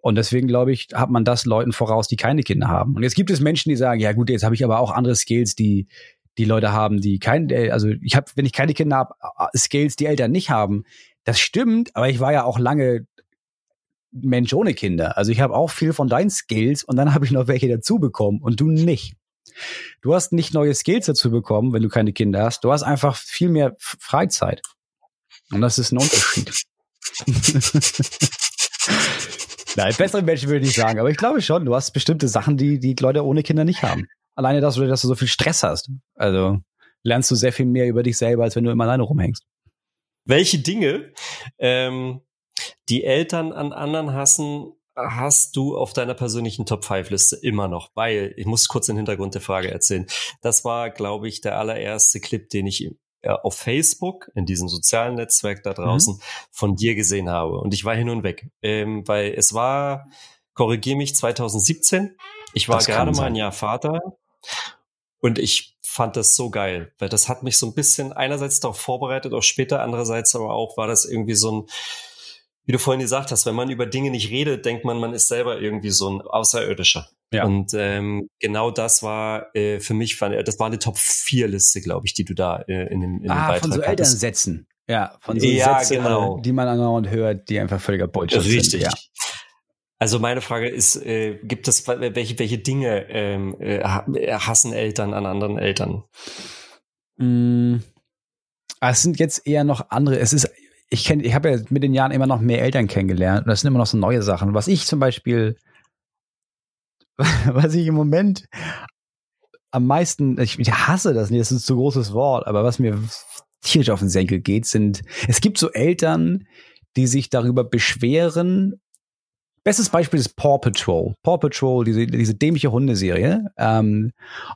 Und deswegen glaube ich, hat man das Leuten voraus, die keine Kinder haben. Und jetzt gibt es Menschen, die sagen, ja gut, jetzt habe ich aber auch andere Skills, die die Leute haben, die kein, äh, also ich habe, wenn ich keine Kinder habe, Skills, die Eltern nicht haben. Das stimmt, aber ich war ja auch lange Mensch ohne Kinder. Also ich habe auch viel von deinen Skills und dann habe ich noch welche dazu bekommen und du nicht. Du hast nicht neue Skills dazu bekommen, wenn du keine Kinder hast. Du hast einfach viel mehr Freizeit. Und das ist ein Unterschied. [LAUGHS] Nein, bessere Menschen würde ich nicht sagen, aber ich glaube schon, du hast bestimmte Sachen, die die Leute ohne Kinder nicht haben. Alleine, dass du, dass du so viel Stress hast. Also lernst du sehr viel mehr über dich selber, als wenn du immer alleine rumhängst. Welche Dinge ähm, die Eltern an anderen hassen, hast du auf deiner persönlichen Top-5-Liste immer noch? Weil, ich muss kurz den Hintergrund der Frage erzählen. Das war, glaube ich, der allererste Clip, den ich äh, auf Facebook, in diesem sozialen Netzwerk da draußen, mhm. von dir gesehen habe. Und ich war hin und weg. Ähm, weil es war, korrigier mich, 2017. Ich war gerade mal ein Jahr Vater und ich fand das so geil, weil das hat mich so ein bisschen einerseits darauf vorbereitet, auch später, andererseits aber auch war das irgendwie so ein, wie du vorhin gesagt hast, wenn man über Dinge nicht redet, denkt man, man ist selber irgendwie so ein Außerirdischer. Ja. Und ähm, genau das war äh, für mich, das war eine Top-4-Liste, glaube ich, die du da äh, in dem, in dem ah, Beitrag von so Elternsätzen. Ja, von so ja, Sätze, genau. die man andauernd hört, die einfach völliger Bullshit Richtig. sind. Ja. Also meine Frage ist, äh, gibt es welche welche Dinge ähm, äh, hassen Eltern an anderen Eltern? Mm, es sind jetzt eher noch andere. Es ist, ich kenne, ich habe ja mit den Jahren immer noch mehr Eltern kennengelernt und das sind immer noch so neue Sachen. Was ich zum Beispiel, [LAUGHS] was ich im Moment am meisten, ich, ich hasse das nicht, das ist ein zu großes Wort, aber was mir tierisch auf den Senkel geht, sind, es gibt so Eltern, die sich darüber beschweren, Bestes Beispiel ist Paw Patrol. Paw Patrol, diese, diese dämliche Hundeserie. Ähm,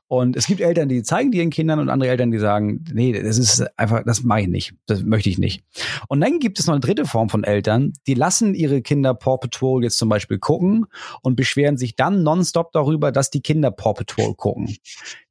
und es gibt Eltern, die zeigen die ihren Kindern und andere Eltern, die sagen, nee, das ist einfach, das mache ich nicht. Das möchte ich nicht. Und dann gibt es noch eine dritte Form von Eltern, die lassen ihre Kinder Paw Patrol jetzt zum Beispiel gucken und beschweren sich dann nonstop darüber, dass die Kinder Paw Patrol gucken.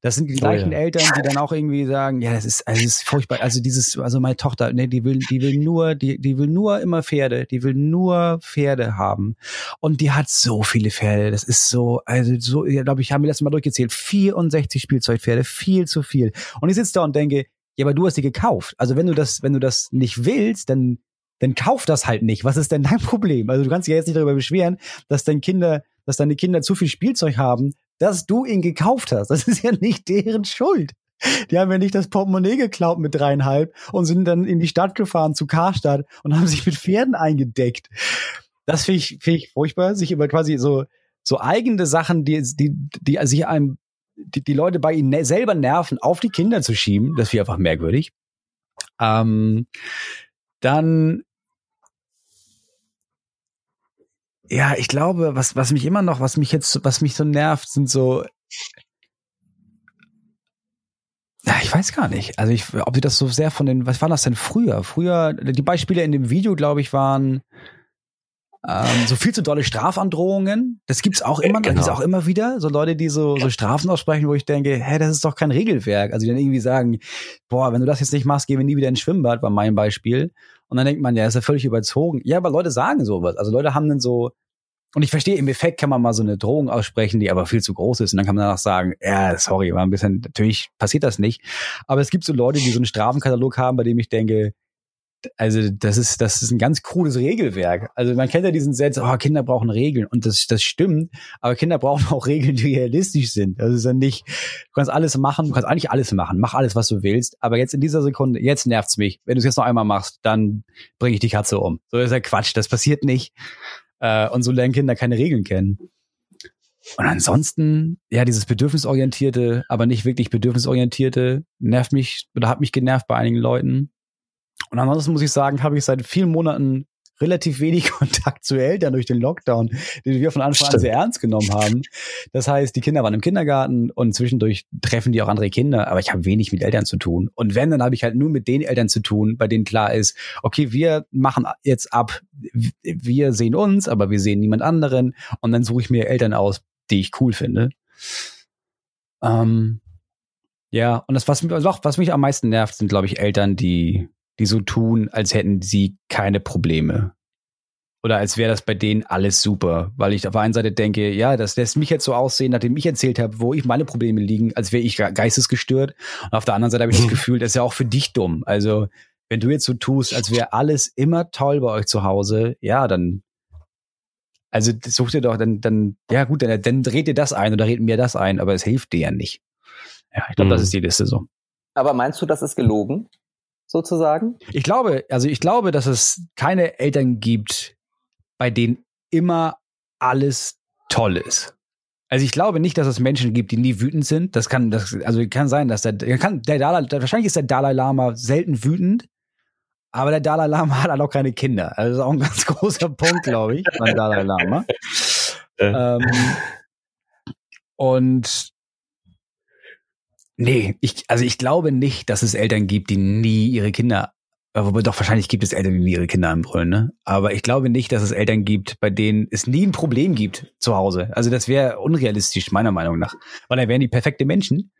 Das sind die gleichen oh ja. Eltern, die dann auch irgendwie sagen, ja, das ist, also das ist furchtbar. Also dieses, also meine Tochter, nee, die will, die will nur, die, die will nur immer Pferde, die will nur Pferde haben. Und die hat so viele Pferde. Das ist so, also so, ich glaube, ich habe mir das mal durchgezählt. 64 Spielzeugpferde, viel zu viel. Und ich sitze da und denke, ja, aber du hast die gekauft. Also wenn du das, wenn du das nicht willst, dann, dann kauf das halt nicht. Was ist denn dein Problem? Also du kannst dich ja jetzt nicht darüber beschweren, dass dein Kinder, dass deine Kinder zu viel Spielzeug haben, dass du ihn gekauft hast. Das ist ja nicht deren Schuld. Die haben ja nicht das Portemonnaie geklaut mit dreieinhalb und sind dann in die Stadt gefahren zu Karstadt und haben sich mit Pferden eingedeckt. Das finde ich, find ich furchtbar, sich über quasi so, so eigene Sachen, die, die, die sich einem, die, die Leute bei ihnen ne, selber nerven, auf die Kinder zu schieben. Das finde ich einfach merkwürdig. Ähm, dann, ja, ich glaube, was, was mich immer noch, was mich jetzt, was mich so nervt, sind so, ich weiß gar nicht. Also ich, ob sie das so sehr von den, was war das denn früher? Früher, die Beispiele in dem Video, glaube ich, waren, ähm, so viel zu dolle Strafandrohungen. Das gibt's auch immer, genau. gibt's auch immer wieder. So Leute, die so, so Strafen aussprechen, wo ich denke, hä, das ist doch kein Regelwerk. Also die dann irgendwie sagen, boah, wenn du das jetzt nicht machst, gehen wir nie wieder ins Schwimmbad, war mein Beispiel. Und dann denkt man, ja, ist ja völlig überzogen. Ja, aber Leute sagen sowas. Also Leute haben dann so, und ich verstehe, im Effekt kann man mal so eine Drohung aussprechen, die aber viel zu groß ist. Und dann kann man danach sagen, ja, sorry, war ein bisschen, natürlich passiert das nicht. Aber es gibt so Leute, die so einen Strafenkatalog haben, bei dem ich denke, also das ist, das ist ein ganz cooles Regelwerk. Also man kennt ja diesen Satz, oh, Kinder brauchen Regeln. Und das, das stimmt, aber Kinder brauchen [LAUGHS] auch Regeln, die realistisch sind. Das ist dann nicht, du kannst alles machen, du kannst eigentlich alles machen, mach alles, was du willst. Aber jetzt in dieser Sekunde, jetzt nervt's mich. Wenn du es jetzt noch einmal machst, dann bringe ich die Katze um. So ist ja Quatsch, das passiert nicht. Äh, und so lernen Kinder keine Regeln kennen. Und ansonsten, ja, dieses bedürfnisorientierte, aber nicht wirklich bedürfnisorientierte nervt mich oder hat mich genervt bei einigen Leuten. Und ansonsten muss ich sagen, habe ich seit vielen Monaten relativ wenig [LAUGHS] Kontakt zu Eltern durch den Lockdown, den wir von Anfang an sehr ernst genommen haben. Das heißt, die Kinder waren im Kindergarten und zwischendurch treffen die auch andere Kinder, aber ich habe wenig mit Eltern zu tun. Und wenn, dann habe ich halt nur mit den Eltern zu tun, bei denen klar ist, okay, wir machen jetzt ab, wir sehen uns, aber wir sehen niemand anderen und dann suche ich mir Eltern aus, die ich cool finde. Ähm, ja, und das, was, was mich am meisten nervt, sind, glaube ich, Eltern, die die so tun, als hätten sie keine Probleme. Oder als wäre das bei denen alles super. Weil ich auf der einen Seite denke, ja, das lässt mich jetzt so aussehen, nachdem ich erzählt habe, wo ich meine Probleme liegen, als wäre ich geistesgestört. Und auf der anderen Seite habe ich das Gefühl, das ist ja auch für dich dumm. Also, wenn du jetzt so tust, als wäre alles immer toll bei euch zu Hause, ja, dann also such dir doch, dann, dann, ja gut, dann, dann dreht dir das ein oder red mir das ein, aber es hilft dir ja nicht. Ja, ich glaube, mhm. das ist die Liste so. Aber meinst du, das ist gelogen? Sozusagen? Ich glaube, also ich glaube, dass es keine Eltern gibt, bei denen immer alles toll ist. Also ich glaube nicht, dass es Menschen gibt, die nie wütend sind. Das kann, das, also kann sein, dass der, kann, der Dalai, wahrscheinlich ist der Dalai Lama selten wütend, aber der Dalai Lama [LAUGHS] hat halt auch keine Kinder. Also das ist auch ein ganz [LAUGHS] großer Punkt, glaube ich, beim Dalai Lama. [LAUGHS] ähm, und Nee, ich, also ich glaube nicht, dass es Eltern gibt, die nie ihre Kinder, wobei doch wahrscheinlich gibt es Eltern, die nie ihre Kinder anbrüllen, ne? Aber ich glaube nicht, dass es Eltern gibt, bei denen es nie ein Problem gibt zu Hause. Also das wäre unrealistisch, meiner Meinung nach. Weil dann wären die perfekte Menschen.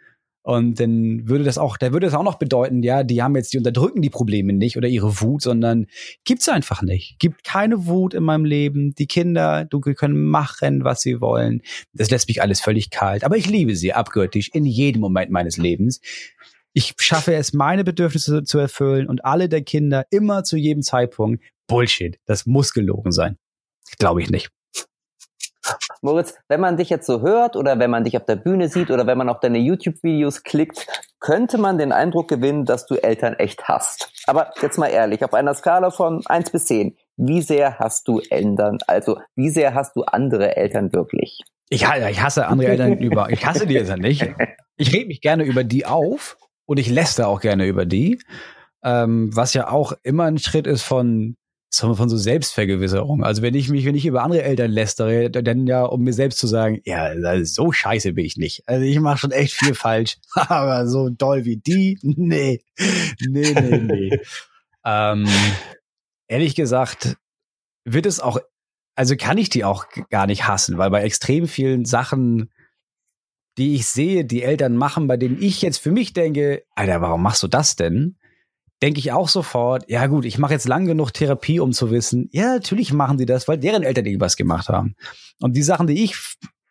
Und dann würde das auch, da würde das auch noch bedeuten, ja, die haben jetzt, die unterdrücken die Probleme nicht oder ihre Wut, sondern gibt's einfach nicht. Gibt keine Wut in meinem Leben. Die Kinder, du können machen, was sie wollen. Das lässt mich alles völlig kalt. Aber ich liebe sie abgöttisch in jedem Moment meines Lebens. Ich schaffe es, meine Bedürfnisse zu erfüllen und alle der Kinder immer zu jedem Zeitpunkt. Bullshit. Das muss gelogen sein. Glaube ich nicht. [LAUGHS] Moritz, wenn man dich jetzt so hört oder wenn man dich auf der Bühne sieht oder wenn man auf deine YouTube-Videos klickt, könnte man den Eindruck gewinnen, dass du Eltern echt hast. Aber jetzt mal ehrlich, auf einer Skala von eins bis zehn, wie sehr hast du Eltern, also wie sehr hast du andere Eltern wirklich? Ich, ich hasse andere Eltern [LAUGHS] über, ich hasse die Eltern nicht. Ich rede mich gerne über die auf und ich lästere auch gerne über die, ähm, was ja auch immer ein Schritt ist von von so Selbstvergewisserung. Also wenn ich mich, wenn ich über andere Eltern lästere, dann ja, um mir selbst zu sagen, ja, so scheiße bin ich nicht. Also ich mache schon echt viel [LAUGHS] falsch, aber so doll wie die, [LAUGHS] nee, nee, nee, nee. [LAUGHS] ähm, ehrlich gesagt, wird es auch, also kann ich die auch gar nicht hassen, weil bei extrem vielen Sachen, die ich sehe, die Eltern machen, bei denen ich jetzt für mich denke, Alter, warum machst du das denn? Denke ich auch sofort, ja gut, ich mache jetzt lang genug Therapie, um zu wissen, ja, natürlich machen die das, weil deren Eltern irgendwas gemacht haben. Und die Sachen, die ich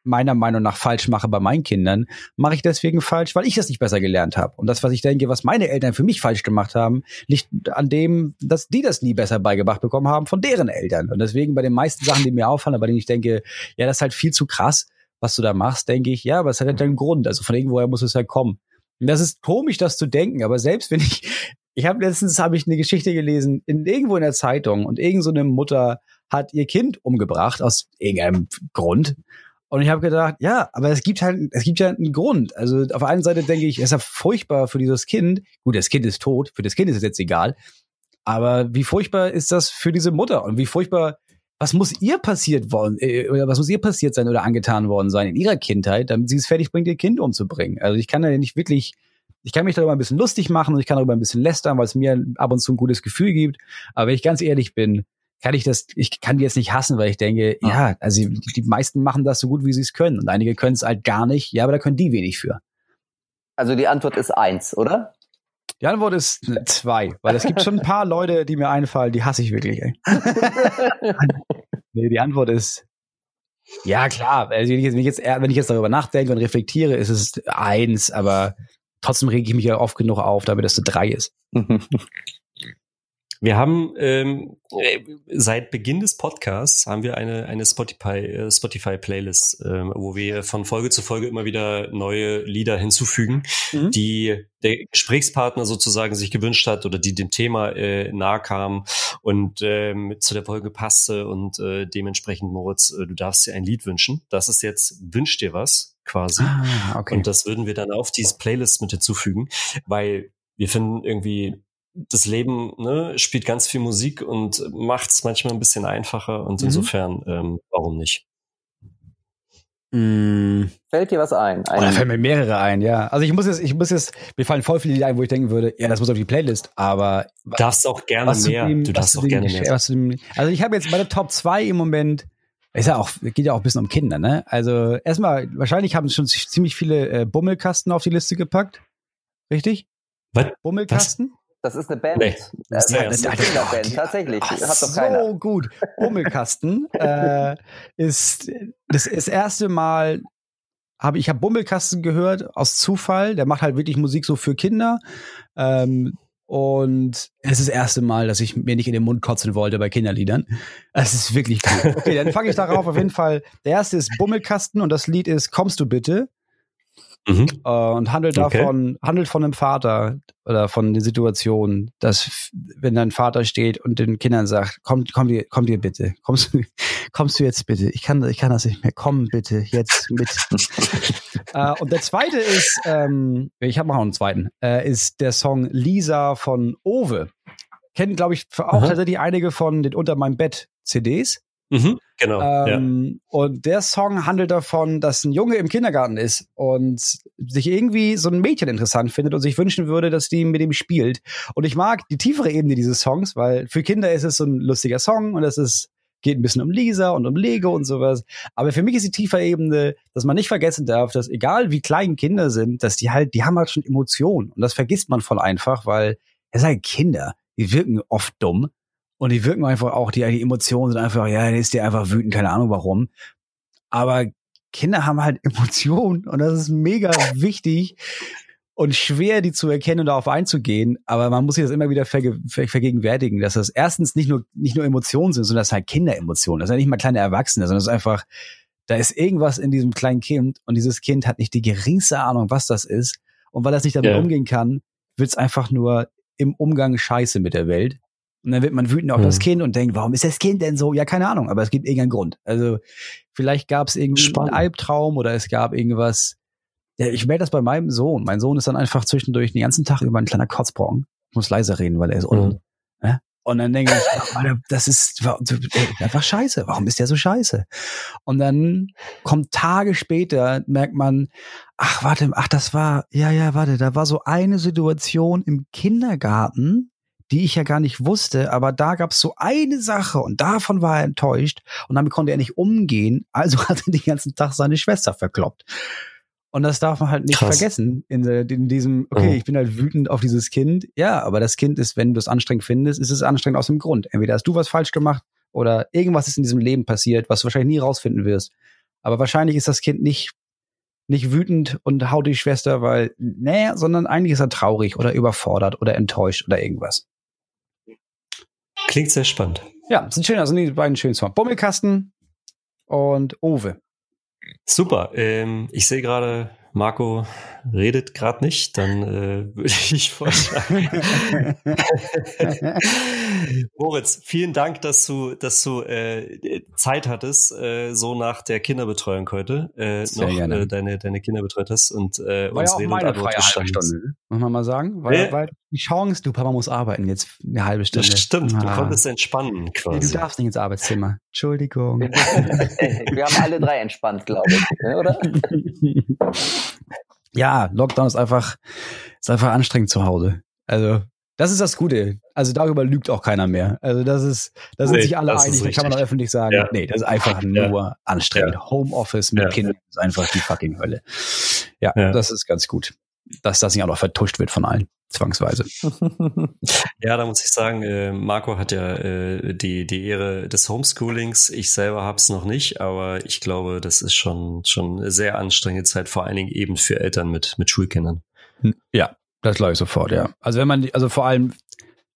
meiner Meinung nach falsch mache bei meinen Kindern, mache ich deswegen falsch, weil ich das nicht besser gelernt habe. Und das, was ich denke, was meine Eltern für mich falsch gemacht haben, liegt an dem, dass die das nie besser beigebracht bekommen haben von deren Eltern. Und deswegen bei den meisten Sachen, die mir auffallen, bei denen ich denke, ja, das ist halt viel zu krass, was du da machst, denke ich, ja, aber es hat halt einen Grund. Also von irgendwoher muss es ja halt kommen. Und das ist komisch, das zu denken, aber selbst wenn ich ich habe letztens habe ich eine Geschichte gelesen in irgendwo in der Zeitung und irgend so eine Mutter hat ihr Kind umgebracht aus irgendeinem Grund. Und ich habe gedacht, ja, aber es gibt halt, es gibt ja einen Grund. Also auf einen Seite denke ich, es ist ja furchtbar für dieses Kind. Gut, das Kind ist tot, für das Kind ist es jetzt egal. Aber wie furchtbar ist das für diese Mutter? Und wie furchtbar, was muss ihr passiert worden, äh, oder was muss ihr passiert sein oder angetan worden sein in ihrer Kindheit, damit sie es fertig bringt, ihr Kind umzubringen? Also ich kann da nicht wirklich ich kann mich darüber ein bisschen lustig machen und ich kann darüber ein bisschen lästern, weil es mir ab und zu ein gutes Gefühl gibt. Aber wenn ich ganz ehrlich bin, kann ich das, ich kann die jetzt nicht hassen, weil ich denke, ja, ja also die, die meisten machen das so gut, wie sie es können. Und einige können es halt gar nicht. Ja, aber da können die wenig für. Also die Antwort ist eins, oder? Die Antwort ist zwei, weil es gibt schon ein paar [LAUGHS] Leute, die mir einfallen, die hasse ich wirklich. Ey. [LAUGHS] nee, die Antwort ist Ja, klar. Also wenn, ich jetzt, wenn ich jetzt darüber nachdenke und reflektiere, ist es eins, aber trotzdem rege ich mich ja oft genug auf, damit es eine drei ist. [LAUGHS] Wir haben ähm, äh, seit Beginn des Podcasts haben wir eine eine Spotify äh, Spotify Playlist, ähm, wo wir von Folge zu Folge immer wieder neue Lieder hinzufügen, mhm. die der Gesprächspartner sozusagen sich gewünscht hat oder die dem Thema äh, nahe kam und ähm, zu der Folge passte und äh, dementsprechend Moritz, äh, du darfst dir ein Lied wünschen. Das ist jetzt wünsch dir was quasi ah, okay. und das würden wir dann auf diese Playlist mit hinzufügen, weil wir finden irgendwie das Leben ne, spielt ganz viel Musik und macht es manchmal ein bisschen einfacher und mhm. insofern, ähm, warum nicht? Mm. Fällt dir was ein? ein oh, da fällt mir mehrere ein, ja. Also ich muss jetzt, ich muss jetzt, mir fallen voll viele Lieder ein, wo ich denken würde, ja, das muss auf die Playlist, aber. Du darfst auch gerne mehr. Dem, du darfst auch gerne mehr. Dem, also ich habe jetzt meine Top 2 im Moment, ist ja auch, geht ja auch ein bisschen um Kinder, ne? Also erstmal, wahrscheinlich haben schon ziemlich viele äh, Bummelkasten auf die Liste gepackt. Richtig? Was? Bummelkasten? Was? Das ist eine Band. Nee, das, ist eine, das ist eine Kinderband, tatsächlich. Ach, Hat doch keiner. So gut. Bummelkasten äh, ist das, das erste Mal habe ich habe Bummelkasten gehört aus Zufall. Der macht halt wirklich Musik so für Kinder. Ähm, und es ist das erste Mal, dass ich mir nicht in den Mund kotzen wollte bei Kinderliedern. Es ist wirklich cool. Okay, dann fange ich darauf auf jeden Fall. Der erste ist Bummelkasten und das Lied ist Kommst du bitte? Mhm. Äh, und handelt okay. davon, handelt von einem Vater oder von der Situation, dass wenn dein Vater steht und den Kindern sagt, komm, komm dir, komm dir bitte, kommst du, [LAUGHS] kommst du jetzt bitte? Ich kann, ich kann das nicht mehr. Komm bitte jetzt mit. [LAUGHS] äh, und der zweite ist, ähm, ich habe noch einen zweiten, äh, ist der Song Lisa von Owe. Kennen, glaube ich, auch Aha. tatsächlich einige von den Unter meinem Bett CDs. Mhm, genau. Ähm, ja. Und der Song handelt davon, dass ein Junge im Kindergarten ist und sich irgendwie so ein Mädchen interessant findet und sich wünschen würde, dass die mit ihm spielt. Und ich mag die tiefere Ebene dieses Songs, weil für Kinder ist es so ein lustiger Song und es ist geht ein bisschen um Lisa und um Lego und sowas. Aber für mich ist die tiefe Ebene, dass man nicht vergessen darf, dass egal wie klein Kinder sind, dass die halt, die haben halt schon Emotionen. Und das vergisst man voll einfach, weil es sind halt Kinder. Die wirken oft dumm. Und die wirken einfach auch, die, die Emotionen sind einfach, ja, der ist dir einfach wütend, keine Ahnung warum. Aber Kinder haben halt [LAUGHS] Emotionen und das ist mega wichtig und schwer, die zu erkennen und darauf einzugehen. Aber man muss sich das immer wieder verge ver vergegenwärtigen, dass das erstens nicht nur, nicht nur Emotionen sind, sondern das sind halt Kinderemotionen. Das sind nicht mal kleine Erwachsene, sondern es ist einfach, da ist irgendwas in diesem kleinen Kind und dieses Kind hat nicht die geringste Ahnung, was das ist. Und weil das nicht damit ja. umgehen kann, wird es einfach nur im Umgang scheiße mit der Welt. Und dann wird man wütend auf hm. das Kind und denkt, warum ist das Kind denn so? Ja, keine Ahnung, aber es gibt irgendeinen Grund. Also vielleicht gab es irgendwie Spannend. einen Albtraum oder es gab irgendwas. Ja, ich merke das bei meinem Sohn. Mein Sohn ist dann einfach zwischendurch den ganzen Tag über ein kleiner Kotzbrocken. Ich muss leiser reden, weil er ist unten. Mhm. Ja? Und dann denke ich, [LAUGHS] das ist einfach scheiße. Warum ist der so scheiße? Und dann kommt Tage später, merkt man, ach, warte, ach, das war, ja, ja, warte, da war so eine Situation im Kindergarten, die ich ja gar nicht wusste, aber da gab es so eine Sache und davon war er enttäuscht und damit konnte er nicht umgehen, also [LAUGHS] hat er den ganzen Tag seine Schwester verkloppt. Und das darf man halt nicht Krass. vergessen in, in diesem, okay, mhm. ich bin halt wütend auf dieses Kind. Ja, aber das Kind ist, wenn du es anstrengend findest, ist es anstrengend aus dem Grund. Entweder hast du was falsch gemacht oder irgendwas ist in diesem Leben passiert, was du wahrscheinlich nie rausfinden wirst. Aber wahrscheinlich ist das Kind nicht, nicht wütend und haut die Schwester, weil, nee, sondern eigentlich ist er traurig oder überfordert oder enttäuscht oder irgendwas. Klingt sehr spannend. Ja, sind schön, also die beiden schönen Songs. Bommelkasten und Owe. Super. Ähm, ich sehe gerade, Marco redet gerade nicht, dann äh, [LAUGHS] würde ich vorschlagen. [LAUGHS] Moritz, vielen Dank, dass du, dass du äh, Zeit hattest, äh, so nach der Kinderbetreuung heute, äh, Sehr noch gerne. Äh, deine, deine Kinder betreut hast und äh, war uns ja auch meine freie halbe Stunde, muss man mal sagen. Weil, äh, weil die Chance, du Papa muss arbeiten jetzt eine halbe Stunde. Das stimmt, ah. du konntest entspannen quasi. Du darfst nicht ins Arbeitszimmer. Entschuldigung. [LAUGHS] Wir haben alle drei entspannt, glaube ich, ne, oder? [LAUGHS] ja, Lockdown ist einfach, ist einfach anstrengend zu Hause. Also, das ist das Gute. Also darüber lügt auch keiner mehr. Also das ist, da sind nee, sich alle einig, da kann man auch öffentlich sagen, ja. nee, das ist einfach nur ja. anstrengend. Ja. Homeoffice mit Kindern ist einfach die fucking Hölle. Ja, das ist ganz gut. Dass das nicht auch noch vertuscht wird von allen, zwangsweise. [LAUGHS] ja, da muss ich sagen, äh, Marco hat ja äh, die, die Ehre des Homeschoolings. Ich selber habe es noch nicht, aber ich glaube, das ist schon, schon eine sehr anstrengende Zeit, vor allen Dingen eben für Eltern mit, mit Schulkindern. Ja, das glaube ich sofort, ja. Also wenn man, also vor allem,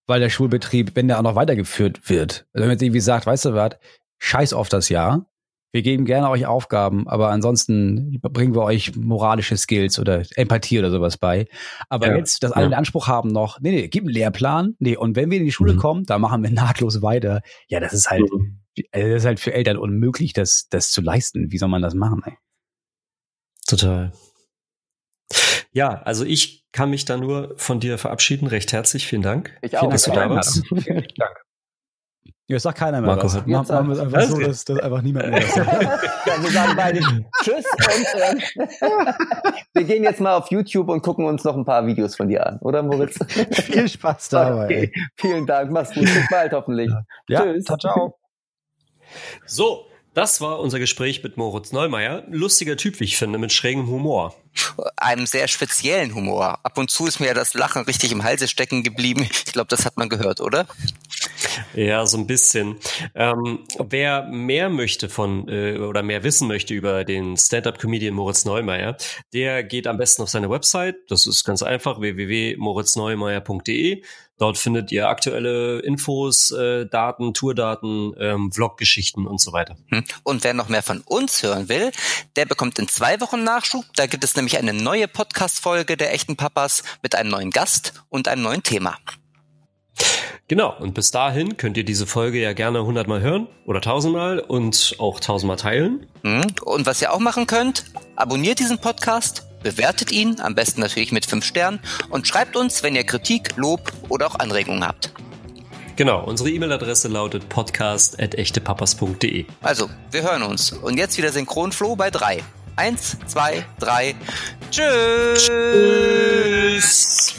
weil der Schulbetrieb, wenn der auch noch weitergeführt wird, also wenn man jetzt irgendwie sagt, weißt du was, scheiß auf das Jahr, wir geben gerne euch Aufgaben, aber ansonsten bringen wir euch moralische Skills oder Empathie oder sowas bei. Aber ja, jetzt, dass alle ja. den Anspruch haben noch, nee, nee, gib einen Lehrplan, nee, und wenn wir in die Schule mhm. kommen, da machen wir [LAUGHS] nahtlos weiter. Ja, das ist halt, mhm. das ist halt für Eltern unmöglich, das, das zu leisten. Wie soll man das machen, ey? Total. Ja, also ich kann mich da nur von dir verabschieden. Recht herzlich, vielen Dank. Ich auch. Vielen dass du da warst. Vielen Dank. Ja, sagt keiner mehr Marco was. Machen, machen wir einfach so, dass, dass einfach niemand mehr was sagt. [LAUGHS] ja, wir sagen beide Tschüss und äh, wir gehen jetzt mal auf YouTube und gucken uns noch ein paar Videos von dir an, oder Moritz? Viel Spaß dabei. Okay. Vielen Dank, mach's gut. Bis bald hoffentlich. Ja, Tschüss. Ciao, ciao. So, das war unser Gespräch mit Moritz Neumeier. Lustiger Typ, wie ich finde, mit schrägem Humor. Einem sehr speziellen Humor. Ab und zu ist mir das Lachen richtig im Halse stecken geblieben. Ich glaube, das hat man gehört, oder? Ja, so ein bisschen. Ähm, wer mehr möchte von äh, oder mehr wissen möchte über den Stand-up-Comedian Moritz Neumeier, der geht am besten auf seine Website. Das ist ganz einfach www.moritzneumeier.de. Dort findet ihr aktuelle Infos, äh, Daten, Tourdaten, ähm, Vloggeschichten und so weiter. Hm. Und wer noch mehr von uns hören will, der bekommt in zwei Wochen Nachschub. Da gibt es nämlich eine neue Podcast-Folge der echten Papas mit einem neuen Gast und einem neuen Thema. Genau, und bis dahin könnt ihr diese Folge ja gerne hundertmal hören oder tausendmal und auch tausendmal teilen. Hm. Und was ihr auch machen könnt, abonniert diesen Podcast bewertet ihn, am besten natürlich mit 5 Sternen und schreibt uns, wenn ihr Kritik, Lob oder auch Anregungen habt. Genau, unsere E-Mail-Adresse lautet podcast.echtepapas.de. Also, wir hören uns. Und jetzt wieder Synchronflow bei 3. Eins, zwei, drei. Tschüss. Tschüss.